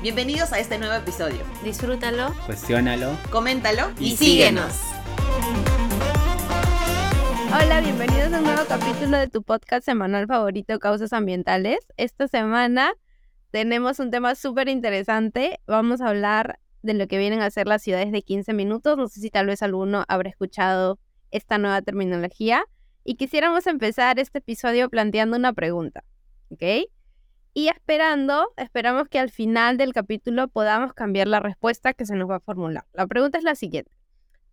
Bienvenidos a este nuevo episodio. Disfrútalo, Cuestiónalo. Coméntalo y, y síguenos. Hola, bienvenidos a un nuevo capítulo de tu podcast semanal favorito, Causas Ambientales. Esta semana tenemos un tema súper interesante. Vamos a hablar de lo que vienen a ser las ciudades de 15 minutos. No sé si tal vez alguno habrá escuchado esta nueva terminología. Y quisiéramos empezar este episodio planteando una pregunta, ¿ok? Y esperando, esperamos que al final del capítulo podamos cambiar la respuesta que se nos va a formular. La pregunta es la siguiente.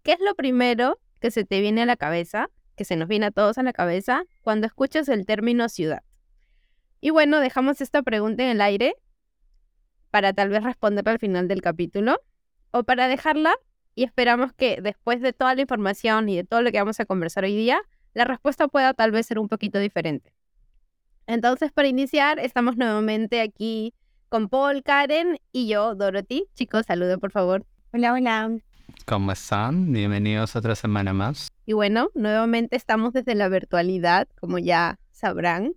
¿Qué es lo primero que se te viene a la cabeza, que se nos viene a todos a la cabeza, cuando escuchas el término ciudad? Y bueno, dejamos esta pregunta en el aire para tal vez responderla al final del capítulo o para dejarla y esperamos que después de toda la información y de todo lo que vamos a conversar hoy día, la respuesta pueda tal vez ser un poquito diferente. Entonces, para iniciar, estamos nuevamente aquí con Paul, Karen y yo, Dorothy. Chicos, saluden por favor. Hola, hola. ¿Cómo están? Bienvenidos a otra semana más. Y bueno, nuevamente estamos desde la virtualidad, como ya sabrán.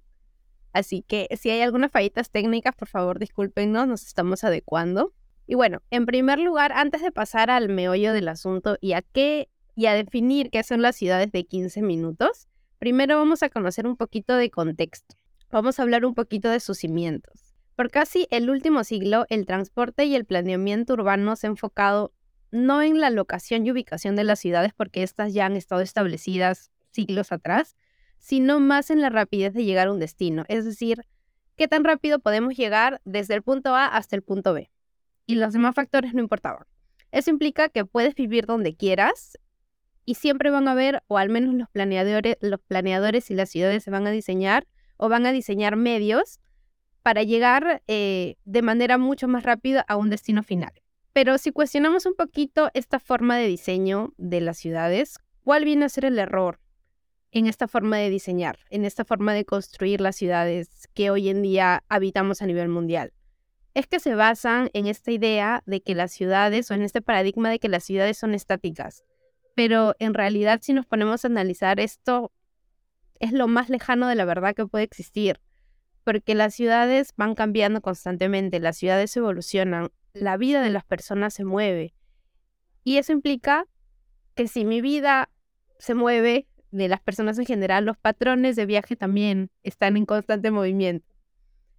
Así que si hay algunas fallitas técnicas, por favor, discúlpenos, nos estamos adecuando. Y bueno, en primer lugar, antes de pasar al meollo del asunto y a qué y a definir qué son las ciudades de 15 minutos, primero vamos a conocer un poquito de contexto. Vamos a hablar un poquito de sus cimientos. Por casi el último siglo, el transporte y el planeamiento urbano se ha enfocado no en la locación y ubicación de las ciudades, porque éstas ya han estado establecidas siglos atrás, sino más en la rapidez de llegar a un destino, es decir, qué tan rápido podemos llegar desde el punto A hasta el punto B. Y los demás factores no importaban. Eso implica que puedes vivir donde quieras y siempre van a haber, o al menos los planeadores, los planeadores y las ciudades se van a diseñar o van a diseñar medios para llegar eh, de manera mucho más rápida a un destino final. Pero si cuestionamos un poquito esta forma de diseño de las ciudades, ¿cuál viene a ser el error en esta forma de diseñar, en esta forma de construir las ciudades que hoy en día habitamos a nivel mundial? Es que se basan en esta idea de que las ciudades, o en este paradigma de que las ciudades son estáticas, pero en realidad si nos ponemos a analizar esto, es lo más lejano de la verdad que puede existir, porque las ciudades van cambiando constantemente, las ciudades evolucionan, la vida de las personas se mueve. Y eso implica que si mi vida se mueve, de las personas en general, los patrones de viaje también están en constante movimiento.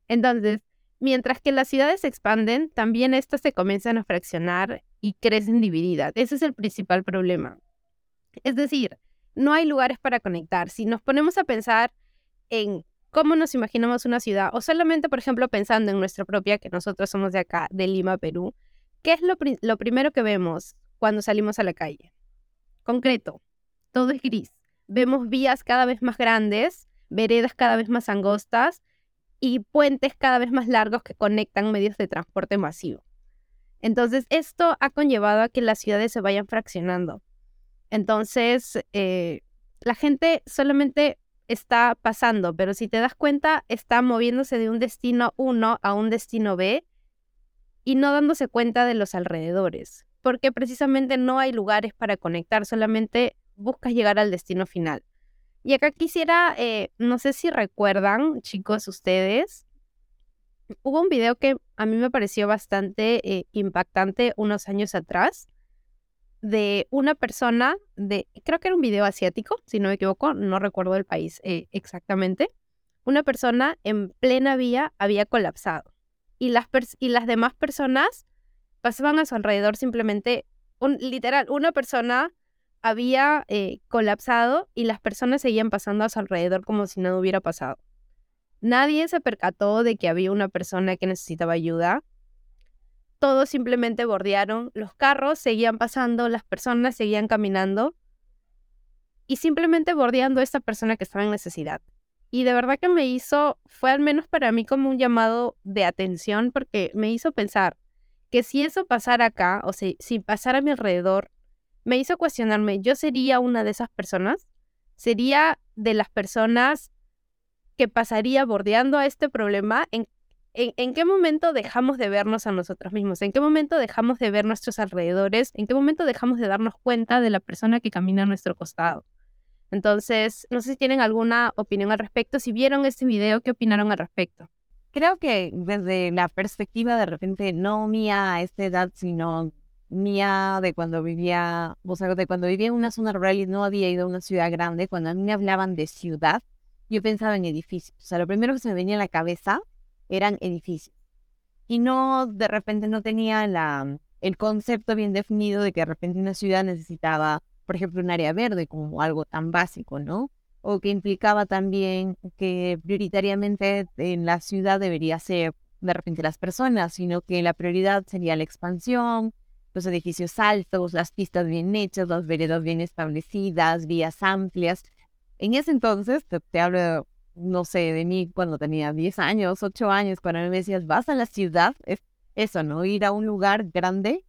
Entonces, mientras que las ciudades se expanden, también estas se comienzan a fraccionar y crecen divididas. Ese es el principal problema. Es decir, no hay lugares para conectar. Si nos ponemos a pensar en cómo nos imaginamos una ciudad, o solamente, por ejemplo, pensando en nuestra propia, que nosotros somos de acá, de Lima, Perú, ¿qué es lo, lo primero que vemos cuando salimos a la calle? Concreto, todo es gris. Vemos vías cada vez más grandes, veredas cada vez más angostas y puentes cada vez más largos que conectan medios de transporte masivo. Entonces, esto ha conllevado a que las ciudades se vayan fraccionando. Entonces, eh, la gente solamente está pasando, pero si te das cuenta, está moviéndose de un destino 1 a un destino B y no dándose cuenta de los alrededores, porque precisamente no hay lugares para conectar, solamente buscas llegar al destino final. Y acá quisiera, eh, no sé si recuerdan, chicos, ustedes, hubo un video que a mí me pareció bastante eh, impactante unos años atrás de una persona de, creo que era un video asiático, si no me equivoco, no recuerdo el país eh, exactamente. Una persona en plena vía había colapsado y las, y las demás personas pasaban a su alrededor simplemente, un, literal, una persona había eh, colapsado y las personas seguían pasando a su alrededor como si nada hubiera pasado. Nadie se percató de que había una persona que necesitaba ayuda todos simplemente bordearon, los carros seguían pasando, las personas seguían caminando y simplemente bordeando a esta persona que estaba en necesidad. Y de verdad que me hizo, fue al menos para mí como un llamado de atención porque me hizo pensar que si eso pasara acá, o si, si pasara a mi alrededor, me hizo cuestionarme, ¿yo sería una de esas personas? ¿Sería de las personas que pasaría bordeando a este problema? ¿En ¿En, qué momento dejamos de vernos a nosotros mismos? ¿En qué momento dejamos de ver nuestros alrededores? ¿En qué momento dejamos de darnos cuenta de la persona que camina a nuestro costado? Entonces, no sé si tienen alguna opinión al respecto. Si vieron este video, ¿qué opinaron al respecto? creo que desde la perspectiva de repente, no mía a esta edad, sino mía de cuando vivía, o sea, de cuando vivía en una zona rural y no había ido a una ciudad grande, cuando a mí me hablaban de ciudad, yo pensaba en edificios. O sea, lo primero que se me venía a la cabeza eran edificios. Y no, de repente no tenía la, el concepto bien definido de que de repente una ciudad necesitaba, por ejemplo, un área verde como algo tan básico, ¿no? O que implicaba también que prioritariamente en la ciudad debería ser de repente las personas, sino que la prioridad sería la expansión, los edificios altos, las pistas bien hechas, las veredas bien establecidas, vías amplias. En ese entonces, te, hablo, no sé, de mí cuando tenía 10 años, 8 años, cuando me decías, vas a la ciudad, es eso, ¿no? Ir a un lugar grande,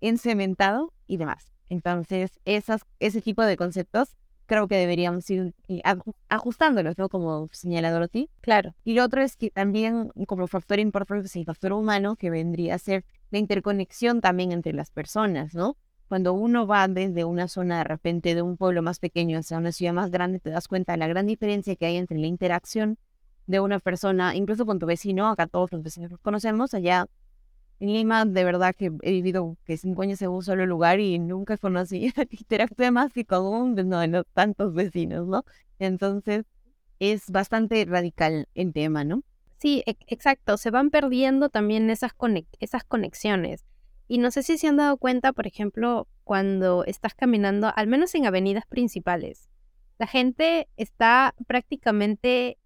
encementado y demás. Entonces, esas, ese tipo de conceptos creo que deberíamos ir eh, ajustándolos, ¿no? Como señala ti. Claro. Y lo otro es que también, como factor importante, es el factor humano, que vendría a ser la interconexión también entre las personas, ¿no? Cuando uno va desde una zona de repente de un pueblo más pequeño hacia una ciudad más grande, te das cuenta de la gran diferencia que hay entre la interacción de una persona, incluso con tu vecino, acá todos los vecinos los conocemos, allá en Lima, de verdad que he vivido que cinco años en un solo lugar y nunca conocí, interactué más que con un, no, no, tantos vecinos, ¿no? Entonces, es bastante radical el tema, ¿no? Sí, e, exacto, se van perdiendo también esas, esas conexiones. Y no sé si se han dado cuenta, por ejemplo, cuando estás caminando, al menos en avenidas principales, la gente está prácticamente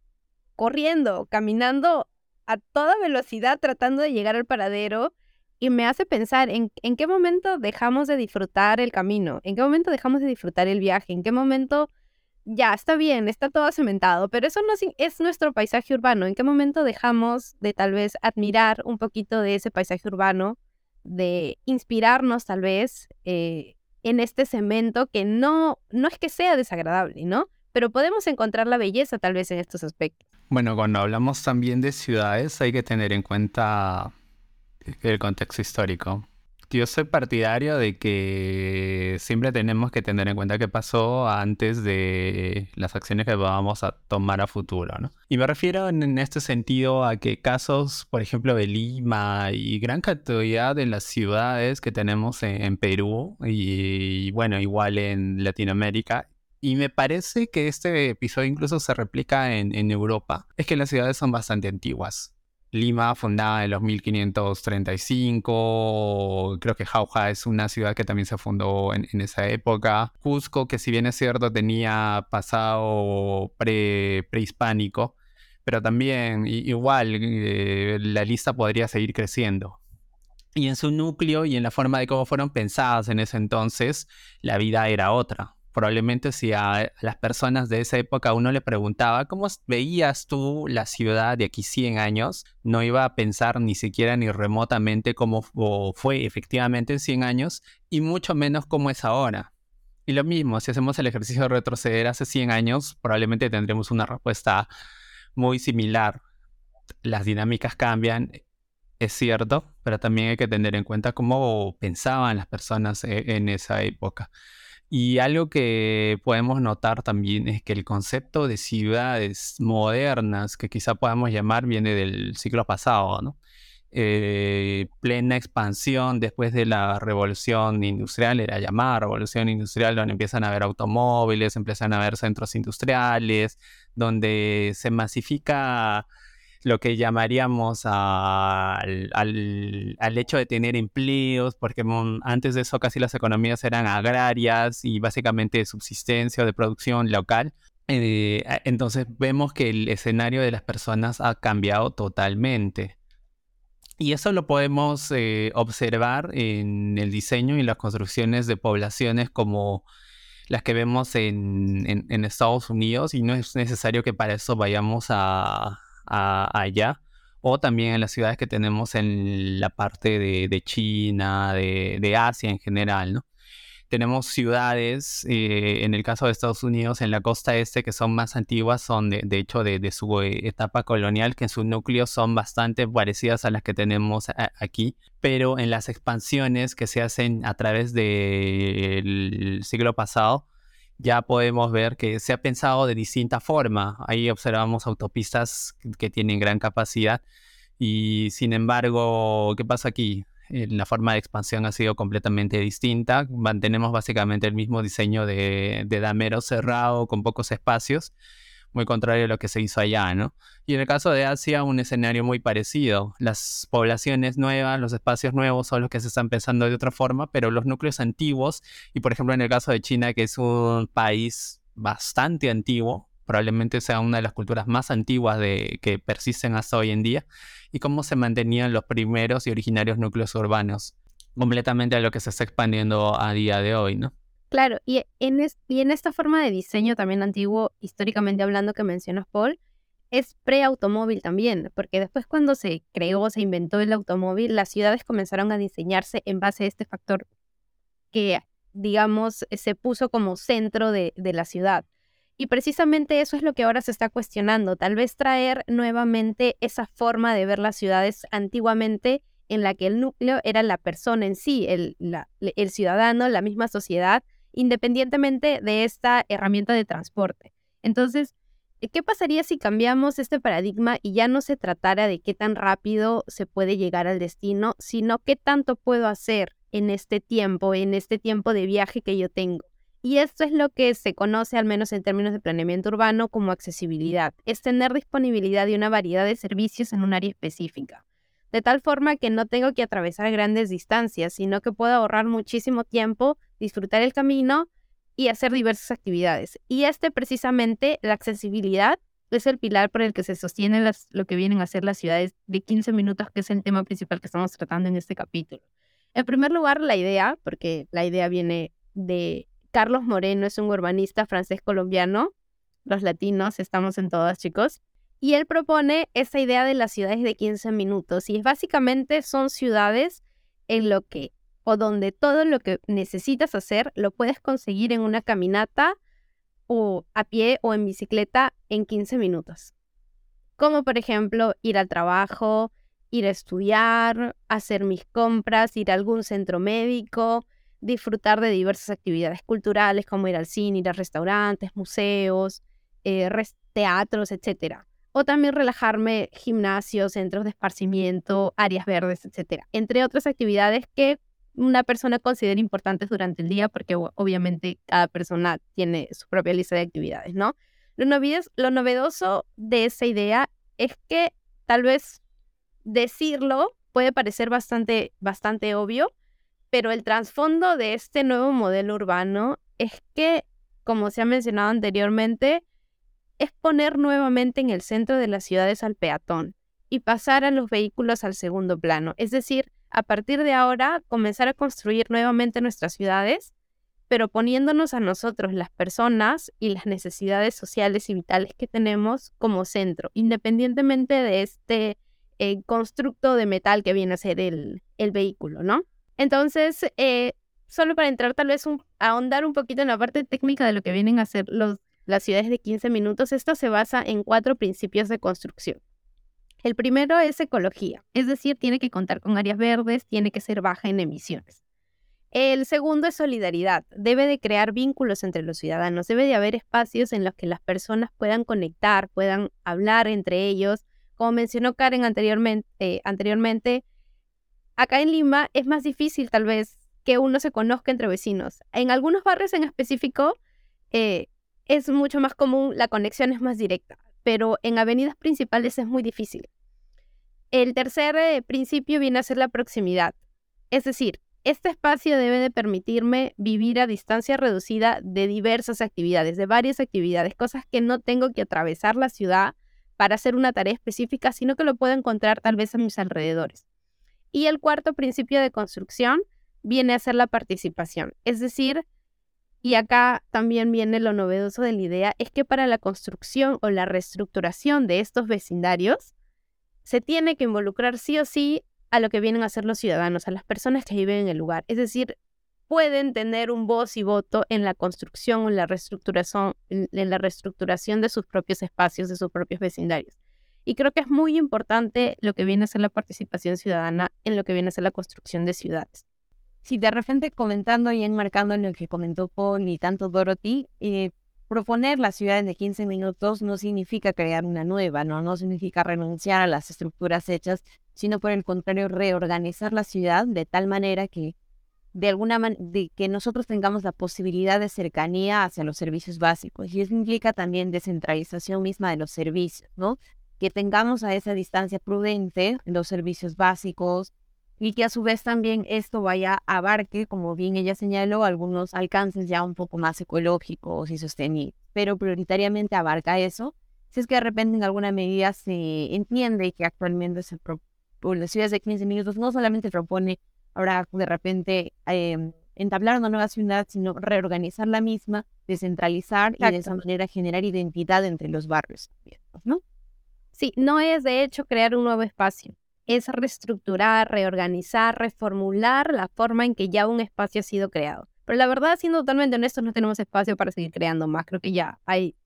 corriendo, caminando a toda velocidad tratando de llegar al paradero y me hace pensar en, en qué momento dejamos de disfrutar el camino, en qué momento dejamos de disfrutar el viaje, en qué momento ya está bien, está todo cementado, pero eso no es nuestro paisaje urbano. ¿En qué momento dejamos de tal vez admirar un poquito de ese paisaje urbano, de inspirarnos tal vez eh, en este cemento que no, no es que sea desagradable, ¿no? Pero podemos encontrar la belleza tal vez en estos aspectos. Bueno, cuando hablamos también de ciudades hay que tener en cuenta el contexto histórico. Yo soy partidario de que siempre tenemos que tener en cuenta qué pasó antes de las acciones que vamos a tomar a futuro, ¿no? Y me refiero en, este sentido a que casos, por ejemplo, de Lima y gran cantidad de las ciudades que tenemos en, Perú y, bueno, igual en Latinoamérica, y me parece que este episodio incluso se replica en, Europa, es que las ciudades son bastante antiguas. Lima, fundada en los 1535, creo que Jauja es una ciudad que también se fundó en, esa época. Cusco, que si bien es cierto tenía pasado prehispánico, pero también igual eh, la lista podría seguir creciendo. Y en su núcleo y en la forma de cómo fueron pensadas en ese entonces, la vida era otra probablemente si a las personas de esa época uno le preguntaba cómo veías tú la ciudad de aquí 100 años, no iba a pensar ni siquiera ni remotamente cómo fue efectivamente en 100 años y mucho menos cómo es ahora. Y lo mismo, si hacemos el ejercicio de retroceder hace 100 años, probablemente tendremos una respuesta muy similar. Las dinámicas cambian, es cierto, pero también hay que tener en cuenta cómo pensaban las personas e-, en esa época. Y algo que podemos notar también es que el concepto de ciudades modernas, que quizá podamos llamar, viene del siglo pasado, ¿no? Eh, plena expansión después de la revolución industrial, era llamada revolución industrial, donde empiezan a haber automóviles, empiezan a haber centros industriales, donde se masifica lo que llamaríamos al, al, hecho de tener empleos, porque antes de eso casi las economías eran agrarias y básicamente de subsistencia o de producción local. Eh, entonces vemos que el escenario de las personas ha cambiado totalmente. Y eso lo podemos eh, observar en el diseño y las construcciones de poblaciones como las que vemos en, en Estados Unidos y no es necesario que para eso vayamos a, allá, o también en las ciudades que tenemos en la parte de, China, de, Asia en general, ¿no? Tenemos ciudades, eh, en el caso de Estados Unidos, en la costa este, que son más antiguas, son de, hecho de, su eh, etapa colonial, que en su núcleo son bastante parecidas a las que tenemos aquí, pero en las expansiones que se hacen a través del siglo pasado, ya podemos ver que se ha pensado de distinta forma. Ahí observamos autopistas que tienen gran capacidad y sin embargo, ¿qué pasa aquí? La forma de expansión ha sido completamente distinta. Mantenemos básicamente el mismo diseño de, de damero cerrado con pocos espacios muy contrario a lo que se hizo allá, ¿no? Y en el caso de Asia, un escenario muy parecido. Las poblaciones nuevas, los espacios nuevos son los que se están pensando de otra forma, pero los núcleos antiguos, y por ejemplo en el caso de China, que es un país bastante antiguo, probablemente sea una de las culturas más antiguas de, que persisten hasta hoy en día, y cómo se mantenían los primeros y originarios núcleos urbanos, completamente a lo que se está expandiendo a día de hoy, ¿no? Claro, y en, esta forma de diseño también antiguo, históricamente hablando, que mencionas, Paul, es pre-automóvil también, porque después cuando se creó, se inventó el automóvil, las ciudades comenzaron a diseñarse en base a este factor que, digamos, se puso como centro de, la ciudad. Y precisamente eso es lo que ahora se está cuestionando, tal vez traer nuevamente esa forma de ver las ciudades antiguamente en la que el núcleo era la persona en sí, el ciudadano, la misma sociedad, independientemente de esta herramienta de transporte. Entonces, ¿qué pasaría si cambiamos este paradigma y ya no se tratara de qué tan rápido se puede llegar al destino, sino qué tanto puedo hacer en este tiempo, en este tiempo de viaje que yo tengo? Y esto es lo que se conoce, al menos en términos de planeamiento urbano, como accesibilidad. Es tener disponibilidad de una variedad de servicios en un área específica de tal forma que no tengo que atravesar grandes distancias, sino que puedo ahorrar muchísimo tiempo, disfrutar el camino y hacer diversas actividades. Y este precisamente, la accesibilidad, es el pilar por el que se sostiene lo que vienen a ser las ciudades de 15 minutos, que es el tema principal que estamos tratando en este capítulo. En primer lugar, la idea, porque la idea viene de Carlos Moreno, es un urbanista francés colombiano. Los latinos estamos en todas, chicos. Y él propone esa idea de las ciudades de 15 minutos. Y básicamente son ciudades en lo que o donde todo lo que necesitas hacer lo puedes conseguir en una caminata o a pie o en bicicleta en 15 minutos. Como por ejemplo ir al trabajo, ir a estudiar, hacer mis compras, ir a algún centro médico, disfrutar de diversas actividades culturales como ir al cine, ir a restaurantes, museos, eh, teatros, etc o también relajarme, gimnasios, centros de esparcimiento, áreas verdes, etcétera, entre otras actividades que una persona considera importantes durante el día, porque obviamente cada persona tiene su propia lista de actividades, ¿no? Lo, lo novedoso de esa idea es que tal vez decirlo puede parecer bastante, bastante obvio, pero el trasfondo de este nuevo modelo urbano es que, como se ha mencionado anteriormente, es poner nuevamente en el centro de las ciudades al peatón y pasar a los vehículos al segundo plano. Es decir, a partir de ahora comenzar a construir nuevamente nuestras ciudades, pero poniéndonos a nosotros, las personas y las necesidades sociales y vitales que tenemos como centro, independientemente de este eh, constructo de metal que viene a ser el, vehículo, ¿no? Entonces, eh, solo para entrar tal vez a ahondar un poquito en la parte técnica de lo que vienen a ser los las ciudades de 15 minutos, esto se basa en cuatro principios de construcción. El primero es ecología, es decir, tiene que contar con áreas verdes, tiene que ser baja en emisiones. El segundo es solidaridad, debe de crear vínculos entre los ciudadanos, debe de haber espacios en los que las personas puedan conectar, puedan hablar entre ellos. Como mencionó Karen anteriormente, eh, anteriormente acá en Lima es más difícil tal vez que uno se conozca entre vecinos. En algunos barrios en específico, eh, es mucho más común, la conexión es más directa, pero en avenidas principales es muy difícil. El tercer eh, principio viene a ser la proximidad, es decir, este espacio debe de permitirme vivir a distancia reducida de diversas actividades, de varias actividades, cosas que no tengo que atravesar la ciudad para hacer una tarea específica, sino que lo puedo encontrar tal vez a mis alrededores. Y el cuarto principio de construcción viene a ser la participación, es decir, y acá también viene lo novedoso de la idea, es que para la construcción o la reestructuración de estos vecindarios, se tiene que involucrar sí o sí a lo que vienen a ser los ciudadanos, a las personas que viven en el lugar. Es decir, pueden tener un voz y voto en la construcción o en la reestructuración, en la reestructuración de sus propios espacios, de sus propios vecindarios. Y creo que es muy importante lo que viene a ser la participación ciudadana en lo que viene a ser la construcción de ciudades. Si de repente comentando y enmarcando en lo que comentó Paul y tanto Dorothy, eh, proponer las ciudades de 15 minutos no significa crear una nueva, ¿no? No significa renunciar a las estructuras hechas, sino por el contrario, reorganizar la ciudad de tal manera que de alguna manera que nosotros tengamos la posibilidad de cercanía hacia los servicios básicos. Y eso implica también descentralización misma de los servicios, ¿no? Que tengamos a esa distancia prudente los servicios básicos, y que a su vez también esto vaya a abarque, como bien ella señaló, algunos alcances ya un poco más ecológicos y sostenibles, pero prioritariamente abarca eso. Si es que de repente en alguna medida se entiende que actualmente se las ciudades de 15 minutos no solamente propone ahora de repente em, entablar una nueva ciudad, sino reorganizar la misma, descentralizar y de esa manera generar identidad entre los barrios, ¿no? Sí, no es de hecho crear un nuevo espacio, es reestructurar, reorganizar, reformular la forma en que ya un espacio ha sido creado. Pero la verdad, siendo totalmente honestos, no tenemos espacio para seguir creando más. Creo que ya hay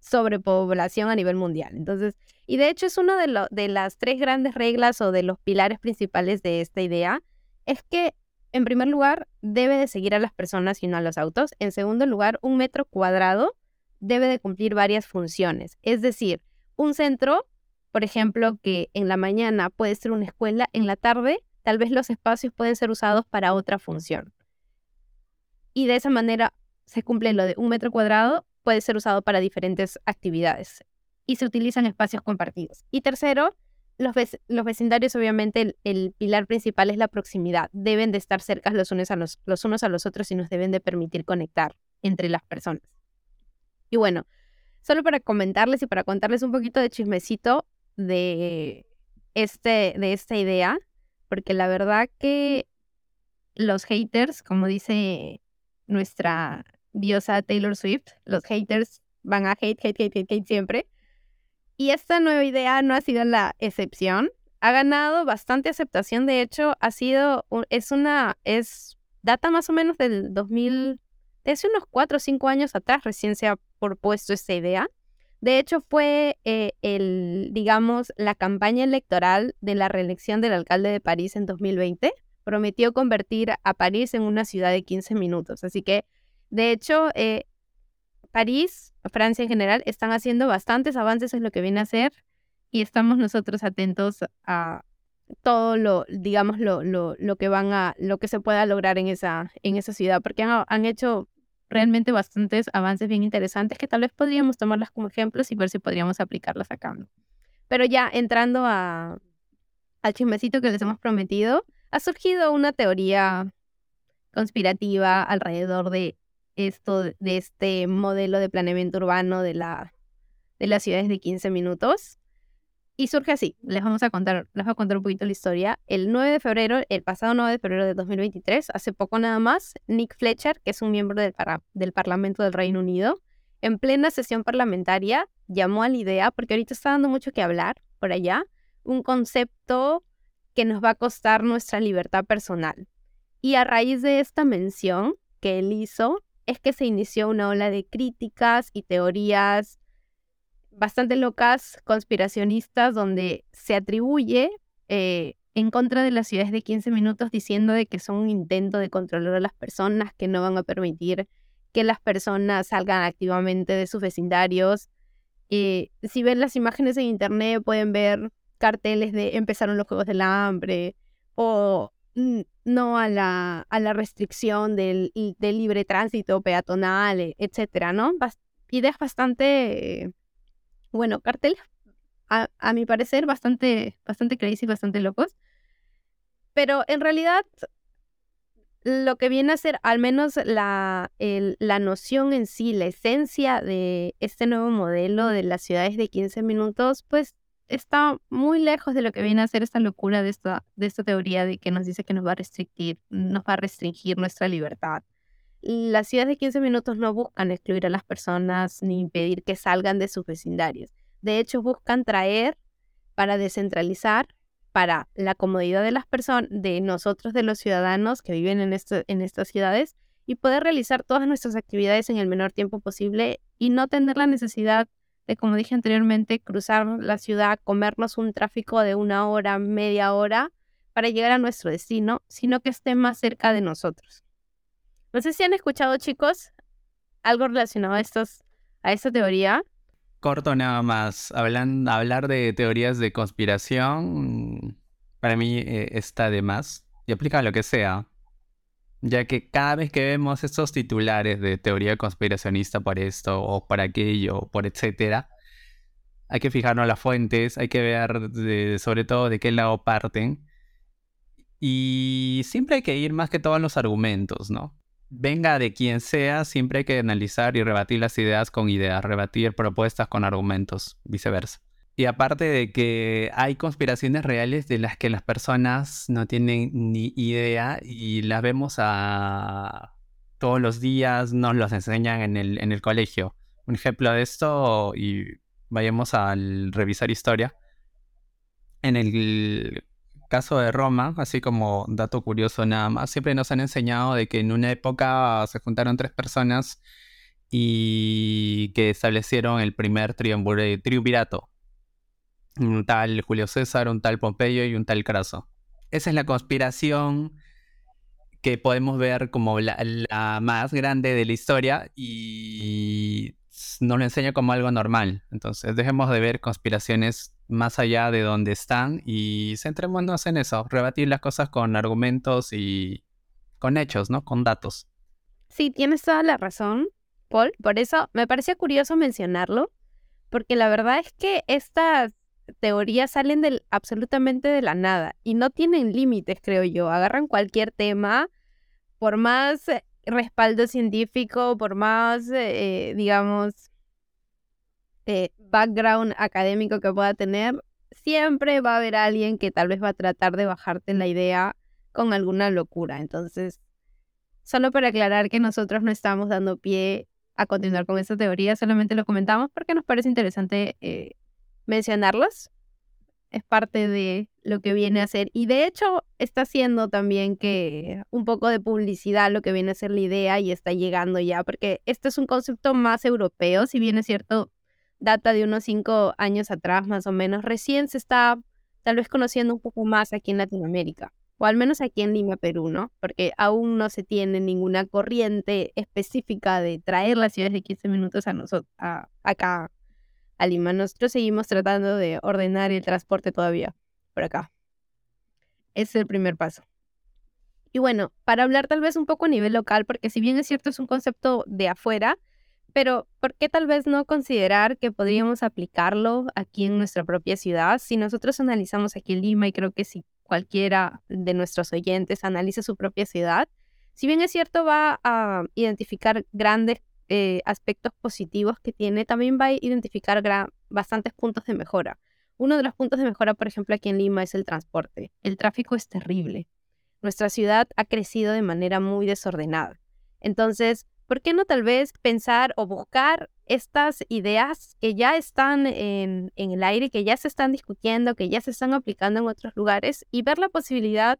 sobrepoblación a nivel mundial. Entonces, y de hecho es una de, de las tres grandes reglas o de los pilares principales de esta idea, es que en primer lugar debe de seguir a las personas y no a los autos. En segundo lugar, un metro cuadrado debe de cumplir varias funciones. Es decir, un centro por ejemplo, que en la mañana puede ser una escuela, en la tarde tal vez los espacios pueden ser usados para otra función. Y de esa manera se cumple lo de un metro cuadrado, puede ser usado para diferentes actividades y se utilizan espacios compartidos. Y tercero, los, vecindarios, obviamente, el, pilar principal es la proximidad. Deben de estar cerca los unos, a los, los unos a los otros y nos deben de permitir conectar entre las personas. Y bueno, solo para comentarles y para contarles un poquito de chismecito, de, este, de esta idea, porque la verdad que los haters, como dice nuestra diosa Taylor Swift, los haters van a hate, hate, hate, hate, hate siempre. Y esta nueva idea no ha sido la excepción. Ha ganado bastante aceptación. De hecho, ha sido, es una, es, data más o menos del 2000, de hace unos 4 o 5 años atrás recién se ha propuesto esta idea. De hecho, fue eh, el, digamos, la campaña electoral de la reelección del alcalde de París en 2020. Prometió convertir a París en una ciudad de 15 minutos. Así que, de hecho, eh, París, Francia en general, están haciendo bastantes avances en lo que viene a ser y estamos nosotros atentos a todo lo, digamos, lo, lo, lo que van a, lo que se pueda lograr en esa, en esa ciudad, porque han, han hecho realmente bastantes avances bien interesantes que tal vez podríamos tomarlas como ejemplos y ver si podríamos aplicarlas acá. Pero ya entrando a, al chismecito que les hemos prometido, ha surgido una teoría conspirativa alrededor de esto, de este modelo de planeamiento urbano de, la, de las ciudades de 15 minutos. Y surge así, les vamos a contar, les voy a contar un poquito la historia. El 9 de febrero, el pasado 9 de febrero de 2023, hace poco nada más, Nick Fletcher, que es un miembro del, del Parlamento del Reino Unido, en plena sesión parlamentaria, llamó a la idea, porque ahorita está dando mucho que hablar por allá, un concepto que nos va a costar nuestra libertad personal. Y a raíz de esta mención que él hizo, es que se inició una ola de críticas y teorías bastante locas, conspiracionistas, donde se atribuye eh, en contra de las ciudades de 15 minutos diciendo de que son un intento de controlar a las personas, que no van a permitir que las personas salgan activamente de sus vecindarios. Eh, si ven las imágenes en internet pueden ver carteles de empezaron los Juegos del Hambre o no a la, a la restricción del, del libre tránsito peatonal, etcétera, ¿no? ideas bastante bueno, carteles, a, mi parecer, bastante, bastante crazy, bastante locos. Pero en realidad, lo que viene a ser al menos la, la noción en sí, la esencia de este nuevo modelo de las ciudades de 15 minutos, pues está muy lejos de lo que viene a ser esta locura de esta, de esta teoría de que nos dice que nos va a restringir, nos va a restringir nuestra libertad. Las ciudades de 15 minutos no buscan excluir a las personas ni impedir que salgan de sus vecindarios. De hecho, buscan traer para descentralizar, para la comodidad de las personas, de nosotros, de los ciudadanos que viven en, en estas ciudades, y poder realizar todas nuestras actividades en el menor tiempo posible y no tener la necesidad de, como dije anteriormente, cruzar la ciudad, comernos un tráfico de una hora, media hora para llegar a nuestro destino, sino que esté más cerca de nosotros. No sé si han escuchado, chicos, algo relacionado a, estos, a esta teoría. Corto nada más. Hablan, hablar de teorías de conspiración, para mí eh, está de más. Y aplica lo que sea. Ya que cada vez que vemos estos titulares de teoría conspiracionista por esto o por aquello, por etcétera, hay que fijarnos las fuentes, hay que ver sobre todo de qué lado parten. Y siempre hay que ir más que todo a los argumentos, ¿no? Venga de quien sea, siempre hay que analizar y rebatir las ideas con ideas, rebatir propuestas con argumentos, viceversa. Y aparte de que hay conspiraciones reales de las que las personas no tienen ni idea y las vemos a todos los días, nos las enseñan en el, en el colegio. Un ejemplo de esto, y vayamos al revisar historia. En el caso de Roma, así como dato curioso nada más, siempre nos han enseñado de que en una época se juntaron tres personas y que establecieron el primer triunvirato un tal Julio César, un tal Pompeyo y un tal Craso. Esa es la conspiración que podemos ver como la, más grande de la historia y nos lo enseña como algo normal. Entonces dejemos de ver conspiraciones más allá de donde están y centrémonos en eso, rebatir las cosas con argumentos y con hechos, ¿no? Con datos. Sí, tienes toda la razón, Paul. Por eso me parecía curioso mencionarlo, porque la verdad es que estas teorías salen del, absolutamente de la nada y no tienen límites, creo yo. Agarran cualquier tema, por más eh, respaldo científico, por más, eh, digamos, eh, background académico que pueda tener, siempre va a haber alguien que tal vez va a tratar de bajarte la idea con alguna locura. Entonces, solo para aclarar que nosotros no estamos dando pie a continuar con esta teoría, solamente lo comentamos porque nos parece interesante mencionarlos. Es parte de lo que viene a ser. Y de hecho está haciendo también que un poco de publicidad lo que viene a ser la idea y está llegando ya, porque este es un concepto más europeo, si bien es cierto, data de unos cinco años atrás más o menos. Recién se está tal vez conociendo un poco más aquí en Latinoamérica, o al menos aquí en Lima, Perú, ¿no? Porque aún no se tiene ninguna corriente específica de traer las ciudades de 15 minutos a nosotros, acá a Lima. Nosotros seguimos tratando de ordenar el transporte todavía por acá. Ese es el primer paso. Y bueno, para hablar tal vez un poco a nivel local, porque si bien es cierto es un concepto de afuera, pero ¿por qué tal vez no considerar que podríamos aplicarlo aquí en nuestra propia ciudad? Si nosotros analizamos aquí Lima, y creo que si cualquiera de nuestros oyentes analiza su propia ciudad, si bien es cierto va a identificar grandes eh, aspectos positivos que tiene, también va a identificar bastantes puntos de mejora. Uno de los puntos de mejora, por ejemplo, aquí en Lima es el transporte. El tráfico es terrible. Nuestra ciudad ha crecido de manera muy desordenada. Entonces, ¿por qué no tal vez pensar o buscar estas ideas que ya están en, en el aire, que ya se están discutiendo, que ya se están aplicando en otros lugares y ver la posibilidad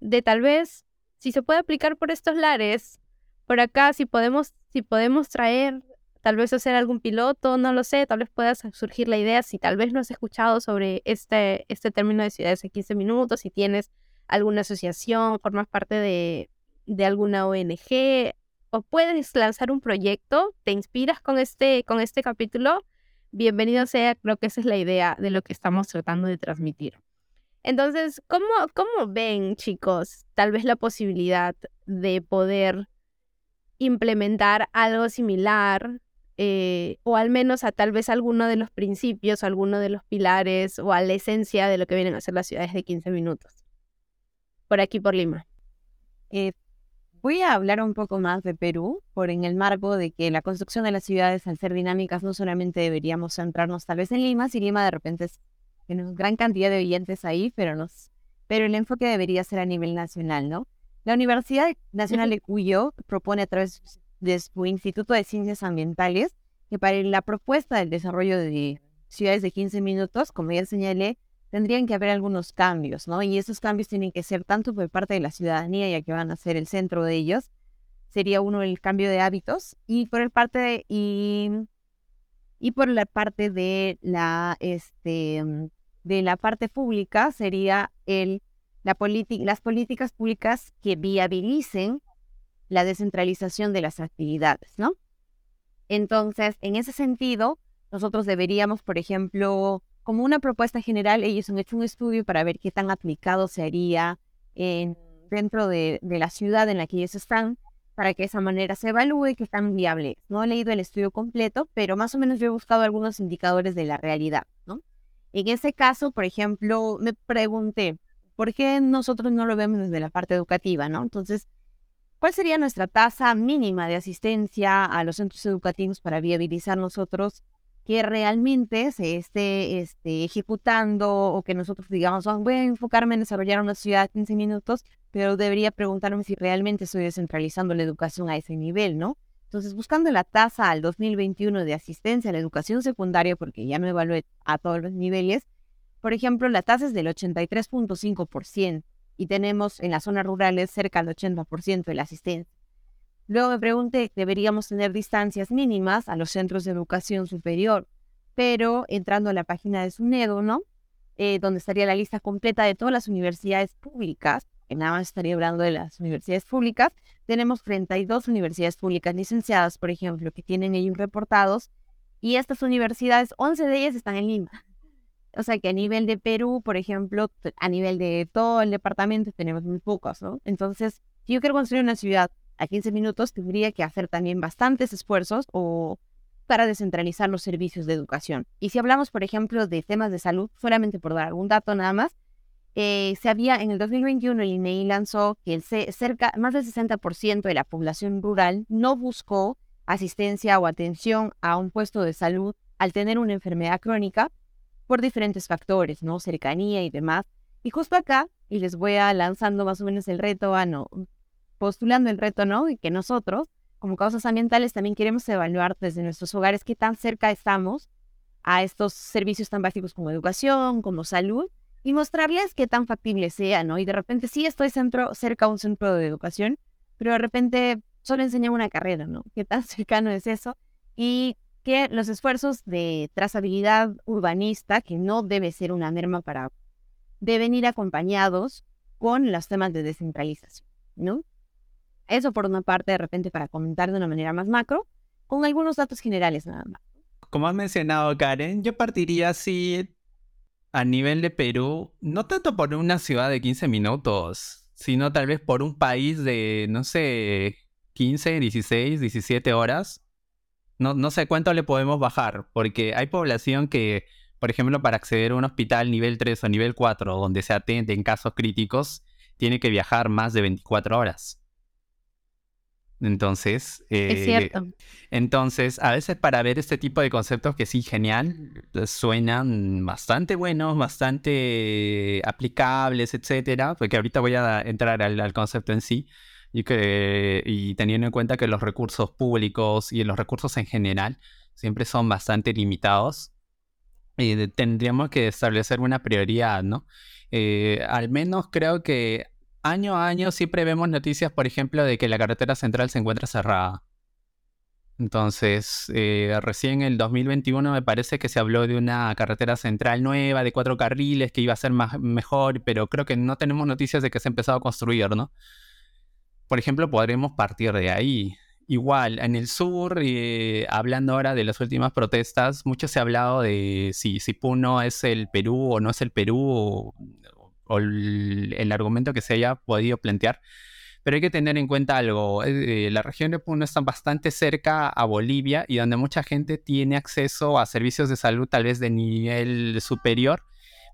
de tal vez, si se puede aplicar por estos lares, por acá, si podemos, si podemos traer, tal vez hacer algún piloto, no lo sé, tal vez pueda surgir la idea, si tal vez no has escuchado sobre este, este término de ciudades de 15 minutos, si tienes alguna asociación, formas parte de, de alguna ONG, o puedes lanzar un proyecto, te inspiras con este, con este capítulo, bienvenido sea, creo que esa es la idea de lo que estamos tratando de transmitir. Entonces, ¿cómo, cómo ven, chicos, tal vez la posibilidad de poder implementar algo similar eh, o al menos a tal vez alguno de los principios, alguno de los pilares o a la esencia de lo que vienen a ser las ciudades de 15 minutos. Por aquí, por Lima. Eh, voy a hablar un poco más de Perú, por en el marco de que la construcción de las ciudades, al ser dinámicas, no solamente deberíamos centrarnos tal vez en Lima, si Lima de repente es, tiene gran cantidad de oyentes ahí, pero, nos, pero el enfoque debería ser a nivel nacional, ¿no? La Universidad Nacional de Cuyo propone a través de su Instituto de Ciencias Ambientales que para la propuesta del desarrollo de ciudades de 15 minutos, como ya señalé, tendrían que haber algunos cambios, ¿no? Y esos cambios tienen que ser tanto por parte de la ciudadanía, ya que van a ser el centro de ellos, sería uno el cambio de hábitos, y por el parte de, y, y por la parte de la, este, de la parte pública sería el las políticas públicas que viabilicen la descentralización de las actividades, ¿no? Entonces, en ese sentido, nosotros deberíamos, por ejemplo, como una propuesta general, ellos han hecho un estudio para ver qué tan aplicado se haría en, dentro de, la ciudad en la que ellos están, para que de esa manera se evalúe qué tan viable. No he leído el estudio completo, pero más o menos yo he buscado algunos indicadores de la realidad, ¿no? En ese caso, por ejemplo, me pregunté, ¿por qué nosotros no lo vemos desde la parte educativa, no? Entonces, ¿cuál sería nuestra tasa mínima de asistencia a los centros educativos para viabilizar nosotros que realmente se esté este, ejecutando o que nosotros digamos, oh, voy a enfocarme en desarrollar una ciudad de 15 minutos, pero debería preguntarme si realmente estoy descentralizando la educación a ese nivel, ¿no? Entonces, buscando la tasa al 2021 de asistencia a la educación secundaria, porque ya me evalué a todos los niveles, por ejemplo, la tasa es del 83.5% y tenemos en las zonas rurales cerca del 80% de la asistencia. Luego me pregunté, deberíamos tener distancias mínimas a los centros de educación superior, pero entrando a la página de SUNEDO, ¿no? Eh, donde estaría la lista completa de todas las universidades públicas, que nada más estaría hablando de las universidades públicas, tenemos 32 universidades públicas licenciadas, por ejemplo, que tienen ellos reportados, y estas universidades, 11 de ellas están en Lima. O sea que a nivel de Perú, por ejemplo, a nivel de todo el departamento tenemos muy pocos, ¿no? Entonces, si yo quiero construir una ciudad a 15 minutos, tendría que hacer también bastantes esfuerzos o para descentralizar los servicios de educación. Y si hablamos, por ejemplo, de temas de salud, solamente por dar algún dato nada más, eh, se había en el 2021 el INEI lanzó que el cerca más del 60% de la población rural no buscó asistencia o atención a un puesto de salud al tener una enfermedad crónica por diferentes factores, ¿no? Cercanía y demás. Y justo acá, y les voy a lanzando más o menos el reto, a no, postulando el reto, ¿no? Y que nosotros, como causas ambientales, también queremos evaluar desde nuestros hogares qué tan cerca estamos a estos servicios tan básicos como educación, como salud, y mostrarles qué tan factible sea, ¿no? Y de repente sí estoy centro, cerca a un centro de educación, pero de repente solo enseñan una carrera, ¿no? ¿Qué tan cercano es eso? Y que los esfuerzos de trazabilidad urbanista, que no debe ser una merma para, deben ir acompañados con los temas de descentralización, ¿no? Eso por una parte, de repente, para comentar de una manera más macro, con algunos datos generales nada más. Como has mencionado, Karen, yo partiría así a nivel de Perú, no tanto por una ciudad de 15 minutos, sino tal vez por un país de, no sé, 15, 16, 17 horas. No, no sé cuánto le podemos bajar, porque hay población que, por ejemplo, para acceder a un hospital nivel 3 o nivel 4, donde se atende en casos críticos, tiene que viajar más de 24 horas. Entonces, es cierto. Eh, entonces, a veces para ver este tipo de conceptos que sí, genial, eh, suenan bastante buenos, bastante aplicables, etcétera, porque ahorita voy a entrar al, concepto en sí, y, que, y teniendo en cuenta que los recursos públicos y los recursos en general siempre son bastante limitados, eh, tendríamos que establecer una prioridad, ¿no? al menos creo que año a año siempre vemos noticias, por ejemplo, de que la carretera central se encuentra cerrada. Entonces, eh, recién en el 2021 me parece que se habló de una carretera central nueva de cuatro carriles que iba a ser más, mejor, pero creo que no tenemos noticias de que se ha empezado a construir, ¿no? Por ejemplo, podremos partir de ahí. Igual, en el sur, eh, hablando ahora de las últimas protestas, mucho se ha hablado de si, si Puno es el Perú o no es el Perú, o el, argumento que se haya podido plantear. Pero hay que tener en cuenta algo, eh, la región de Puno está bastante cerca a Bolivia y donde mucha gente tiene acceso a servicios de salud tal vez de nivel superior,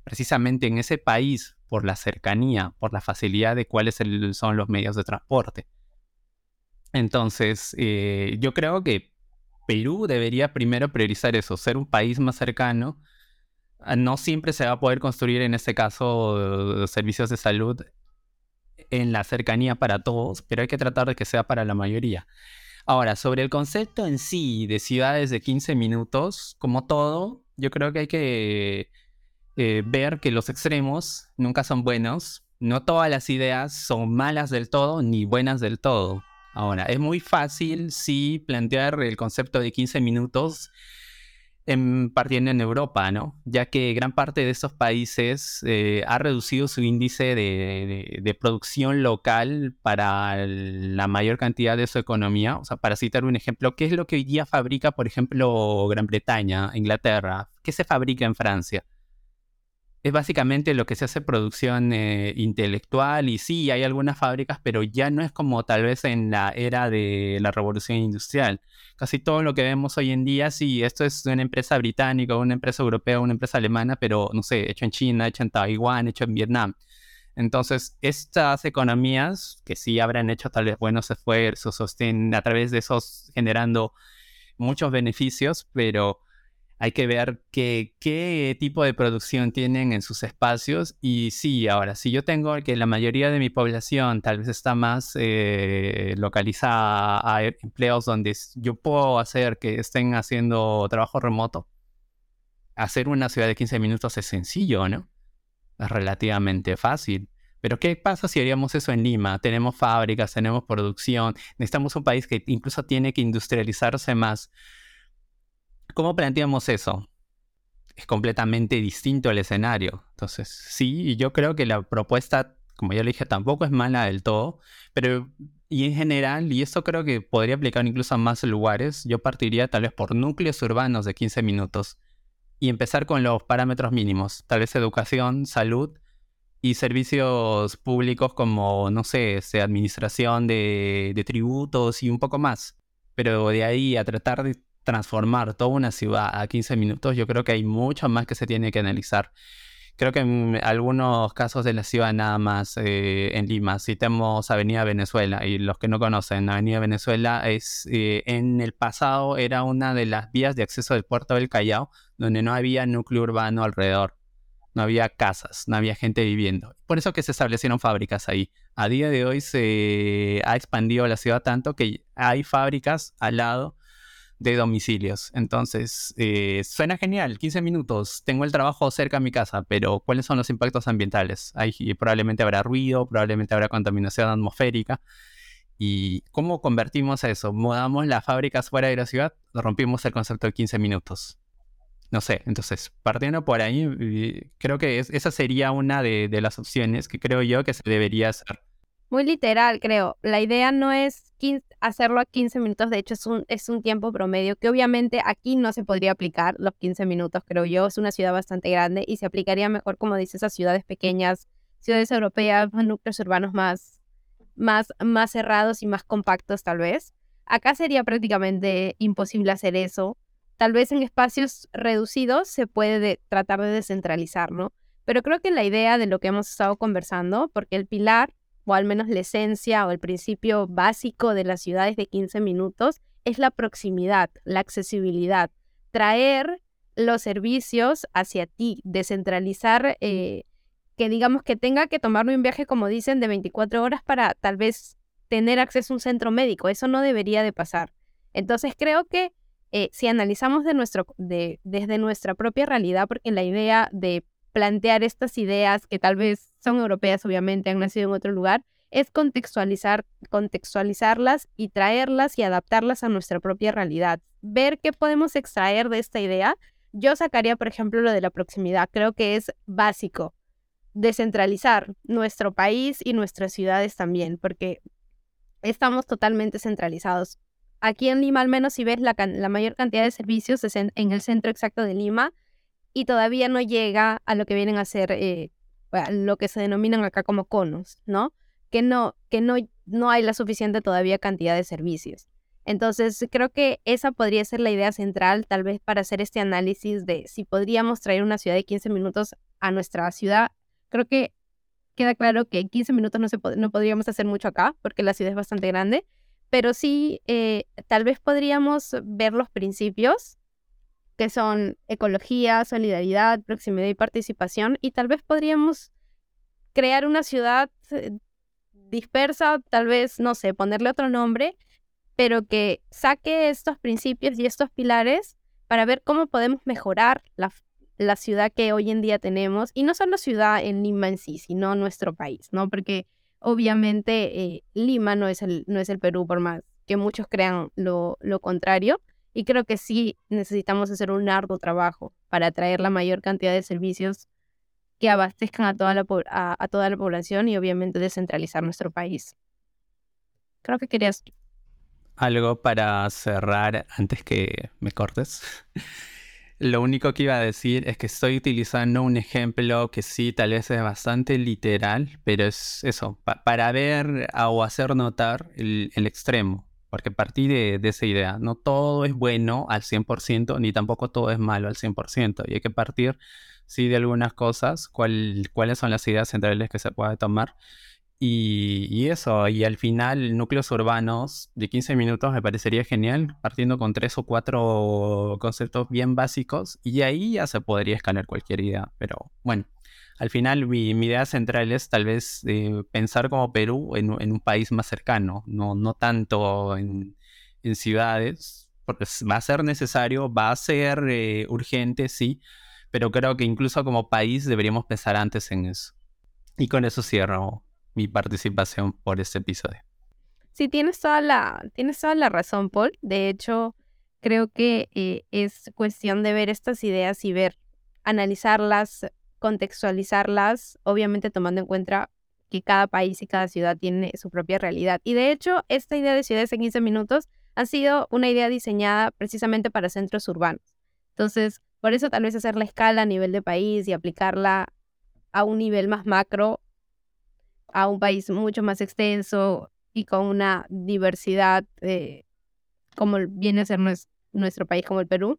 precisamente en ese país, por la cercanía, por la facilidad de cuáles son los medios de transporte. Entonces, eh, yo creo que Perú debería primero priorizar eso, ser un país más cercano Ah, no siempre se va a poder construir, en este caso, servicios de salud en la cercanía para todos, pero hay que tratar de que sea para la mayoría. Ahora, sobre el concepto en sí de ciudades de 15 minutos, como todo, yo creo que hay que eh, ver que los extremos nunca son buenos. No todas las ideas son malas del todo ni buenas del todo. Ahora, es muy fácil, sí, plantear el concepto de 15 minutos en, partiendo en Europa, ¿no? Ya que gran parte de estos países eh, ha reducido su índice de, de, producción local para la mayor cantidad de su economía. O sea, para citar un ejemplo, ¿qué es lo que hoy día fabrica, por ejemplo, Gran Bretaña, Inglaterra? ¿Qué se fabrica en Francia? Es básicamente lo que se hace producción eh, intelectual y sí, hay algunas fábricas, pero ya no es como tal vez en la era de la revolución industrial. Casi todo lo que vemos hoy en día, sí, esto es una empresa británica, una empresa europea, una empresa alemana, pero no sé, hecho en China, hecho en Taiwán, hecho en Vietnam. Entonces, estas economías, que sí habrán hecho tal vez buenos esfuerzos, sostén a través de esos generando muchos beneficios, pero hay que ver qué, tipo de producción tienen en sus espacios. Y sí, ahora, si yo tengo que la mayoría de mi población tal vez está más eh, localizada a empleos donde yo puedo hacer que estén haciendo trabajo remoto, hacer una ciudad de 15 minutos es sencillo, ¿no? Es relativamente fácil. Pero ¿qué pasa si haríamos eso en Lima? Tenemos fábricas, tenemos producción, necesitamos un país que incluso tiene que industrializarse más. ¿Cómo planteamos eso? Es completamente distinto el escenario. Entonces, sí, yo creo que la propuesta, como ya le dije, tampoco es mala del todo, pero y en general, y esto creo que podría aplicar incluso a más lugares, yo partiría tal vez por núcleos urbanos de 15 minutos y empezar con los parámetros mínimos, tal vez educación, salud y servicios públicos como, no sé, administración de, de tributos y un poco más. Pero de ahí a tratar de transformar toda una ciudad a 15 minutos, yo creo que hay mucho más que se tiene que analizar. Creo que en algunos casos de la ciudad nada más eh, en Lima, citemos Avenida Venezuela y los que no conocen, Avenida Venezuela es eh, en el pasado era una de las vías de acceso del puerto del Callao donde no había núcleo urbano alrededor, no había casas, no había gente viviendo. Por eso que se establecieron fábricas ahí. A día de hoy se ha expandido la ciudad tanto que hay fábricas al lado de domicilios. Entonces, eh, suena genial, 15 minutos, tengo el trabajo cerca de mi casa, pero ¿cuáles son los impactos ambientales? Ahí probablemente habrá ruido, probablemente habrá contaminación atmosférica. ¿Y cómo convertimos eso? ¿Mudamos las fábricas fuera de la ciudad? Rompimos el concepto de 15 minutos. No sé, entonces, partiendo por ahí, creo que esa sería una de, las opciones que creo yo que se debería hacer muy literal, creo. La idea no es hacerlo a 15 minutos, de hecho es un, es un tiempo promedio que obviamente aquí no se podría aplicar los 15 minutos, creo yo. Es una ciudad bastante grande y se aplicaría mejor, como dices, a ciudades pequeñas, ciudades europeas, núcleos urbanos más, más, más cerrados y más compactos tal vez. Acá sería prácticamente imposible hacer eso. Tal vez en espacios reducidos se puede tratar de descentralizar, ¿no? Pero creo que la idea de lo que hemos estado conversando, porque el pilar o al menos la esencia o el principio básico de las ciudades de 15 minutos, es la proximidad, la accesibilidad, traer los servicios hacia ti, descentralizar, eh, que digamos que tenga que tomarme un viaje, como dicen, de 24 horas para tal vez tener acceso a un centro médico. Eso no debería de pasar. Entonces creo que eh, si analizamos de nuestro, de, desde nuestra propia realidad, porque la idea de plantear estas ideas que tal vez son europeas, obviamente, han nacido en otro lugar, es contextualizar, contextualizarlas y traerlas y adaptarlas a nuestra propia realidad. Ver qué podemos extraer de esta idea. Yo sacaría, por ejemplo, lo de la proximidad. Creo que es básico descentralizar nuestro país y nuestras ciudades también, porque estamos totalmente centralizados. Aquí en Lima, al menos, si ves la, mayor cantidad de servicios en, el centro exacto de Lima, y todavía no llega a lo que vienen a ser eh, lo que se denominan acá como conos, ¿no? Que no, que no, no hay la suficiente todavía cantidad de servicios. Entonces, creo que esa podría ser la idea central, tal vez para hacer este análisis de si podríamos traer una ciudad de 15 minutos a nuestra ciudad. Creo que queda claro que en 15 minutos no, se no podríamos hacer mucho acá, porque la ciudad es bastante grande, pero sí, eh, tal vez podríamos ver los principios que son ecología, solidaridad, proximidad y participación, y tal vez podríamos crear una ciudad eh, dispersa, tal vez, no sé, ponerle otro nombre, pero que saque estos principios y estos pilares para ver cómo podemos mejorar la, la ciudad que hoy en día tenemos, y no solo ciudad en Lima en sí, sino nuestro país, ¿no? Porque obviamente eh, Lima no es, el, no es el Perú, por más que muchos crean lo, lo contrario, Y creo que sí necesitamos hacer un arduo trabajo para atraer la mayor cantidad de servicios que abastezcan a toda la, a, a toda la población y obviamente descentralizar nuestro país. Creo que querías algo para cerrar antes que me cortes. Lo único que iba a decir es que estoy utilizando un ejemplo que sí, tal vez es bastante literal, pero es eso, para ver o hacer notar el, extremo, porque partí de, esa idea. No todo es bueno al 100%, ni tampoco todo es malo al 100%, y hay que partir, sí, de algunas cosas, cuáles son las ideas centrales que se puede tomar y, eso, y al final núcleos urbanos de 15 minutos me parecería genial, partiendo con tres o cuatro conceptos bien básicos y ahí ya se podría escalar cualquier idea. Pero bueno, al final mi, idea central es tal vez eh, pensar como Perú en, un país más cercano, no, tanto en, ciudades, porque va a ser necesario, va a ser eh, urgente, sí, pero creo que incluso como país deberíamos pensar antes en eso. Y con eso cierro mi participación por este episodio. Sí, tienes toda la, tienes toda la razón, Paul. De hecho, creo que eh, es cuestión de ver estas ideas y ver, analizarlas, contextualizarlas, obviamente tomando en cuenta que cada país y cada ciudad tiene su propia realidad. Y de hecho, esta idea de ciudades en 15 minutos ha sido una idea diseñada precisamente para centros urbanos. Entonces, por eso tal vez hacer la escala a nivel de país y aplicarla a un nivel más macro a un país mucho más extenso y con una diversidad eh, como viene a ser nuestro, país como el Perú,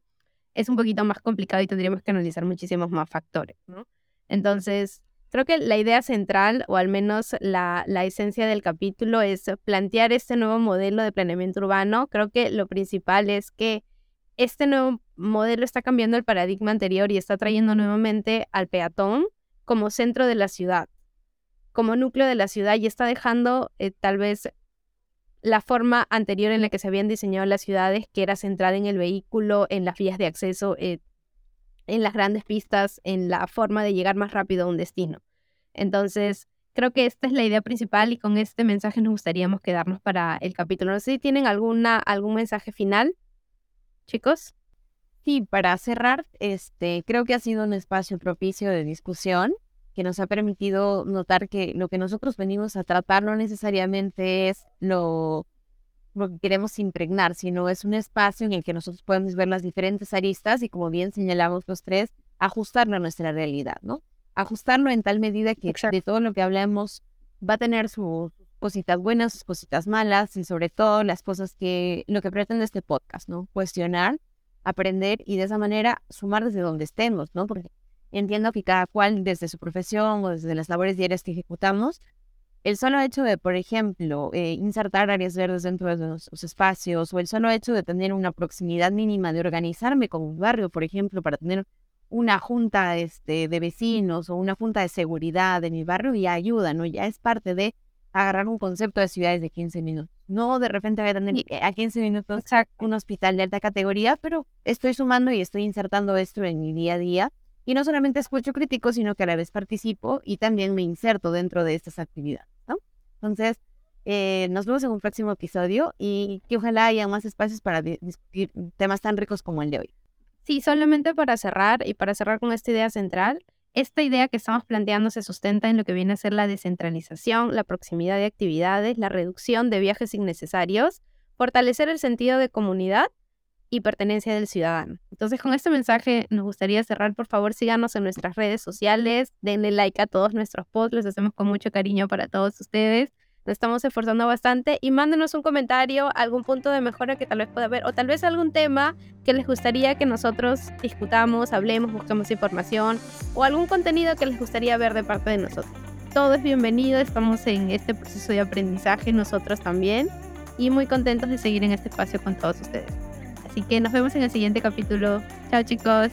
es un poquito más complicado y tendríamos que analizar muchísimos más factores, ¿no? Entonces, creo que la idea central, o al menos la, la, esencia del capítulo, es plantear este nuevo modelo de planeamiento urbano. Creo que lo principal es que este nuevo modelo está cambiando el paradigma anterior y está trayendo nuevamente al peatón como centro de la ciudad como núcleo de la ciudad y está dejando eh, tal vez la forma anterior en la que se habían diseñado las ciudades, que era centrada en el vehículo, en las vías de acceso, eh, en las grandes pistas, en la forma de llegar más rápido a un destino. Entonces, creo que esta es la idea principal y con este mensaje nos gustaría quedarnos para el capítulo. No sé si tienen alguna, algún mensaje final, chicos. Sí, para cerrar, este, creo que ha sido un espacio propicio de discusión que nos ha permitido notar que lo que nosotros venimos a tratar no necesariamente es lo, lo que queremos impregnar, sino es un espacio en el que nosotros podemos ver las diferentes aristas y como bien señalamos los tres, ajustarlo a nuestra realidad, ¿no? Ajustarlo en tal medida que de todo lo que hablamos va a tener sus cositas buenas, sus cositas malas y sobre todo las cosas que lo que pretende este podcast, ¿no? Cuestionar, aprender y de esa manera sumar desde donde estemos, ¿no? Porque Entiendo que cada cual desde su profesión o desde las labores diarias que ejecutamos, el solo hecho de, por ejemplo, eh, insertar áreas verdes dentro de nuestros espacios o el solo hecho de tener una proximidad mínima de organizarme con un barrio, por ejemplo, para tener una junta este, de vecinos o una junta de seguridad en mi barrio ya ayuda, ¿no? Ya es parte de agarrar un concepto de ciudades de 15 minutos. No de repente voy a tener a 15 minutos un hospital de alta categoría, pero estoy sumando y estoy insertando esto en mi día a día y no solamente escucho críticos, sino que a la vez participo y también me inserto dentro de estas actividades. Entonces, eh, nos vemos en un próximo episodio y que ojalá haya más espacios para discutir temas tan ricos como el de hoy. Sí, solamente para cerrar y para cerrar con esta idea central, esta idea que estamos planteando se sustenta en lo que viene a ser la descentralización, la proximidad de actividades, la reducción de viajes innecesarios, fortalecer el sentido de comunidad y pertenencia del ciudadano. Entonces, con este mensaje nos gustaría cerrar. Por favor, síganos en nuestras redes sociales, denle like a todos nuestros posts, los hacemos con mucho cariño para todos ustedes. Nos estamos esforzando bastante y mándenos un comentario, algún punto de mejora que tal vez pueda haber o tal vez algún tema que les gustaría que nosotros discutamos, hablemos, busquemos información o algún contenido que les gustaría ver de parte de nosotros. Todo es bienvenido, estamos en este proceso de aprendizaje nosotros también y muy contentos de seguir en este espacio con todos ustedes. Así que nos vemos en el siguiente capítulo. Chao chicos.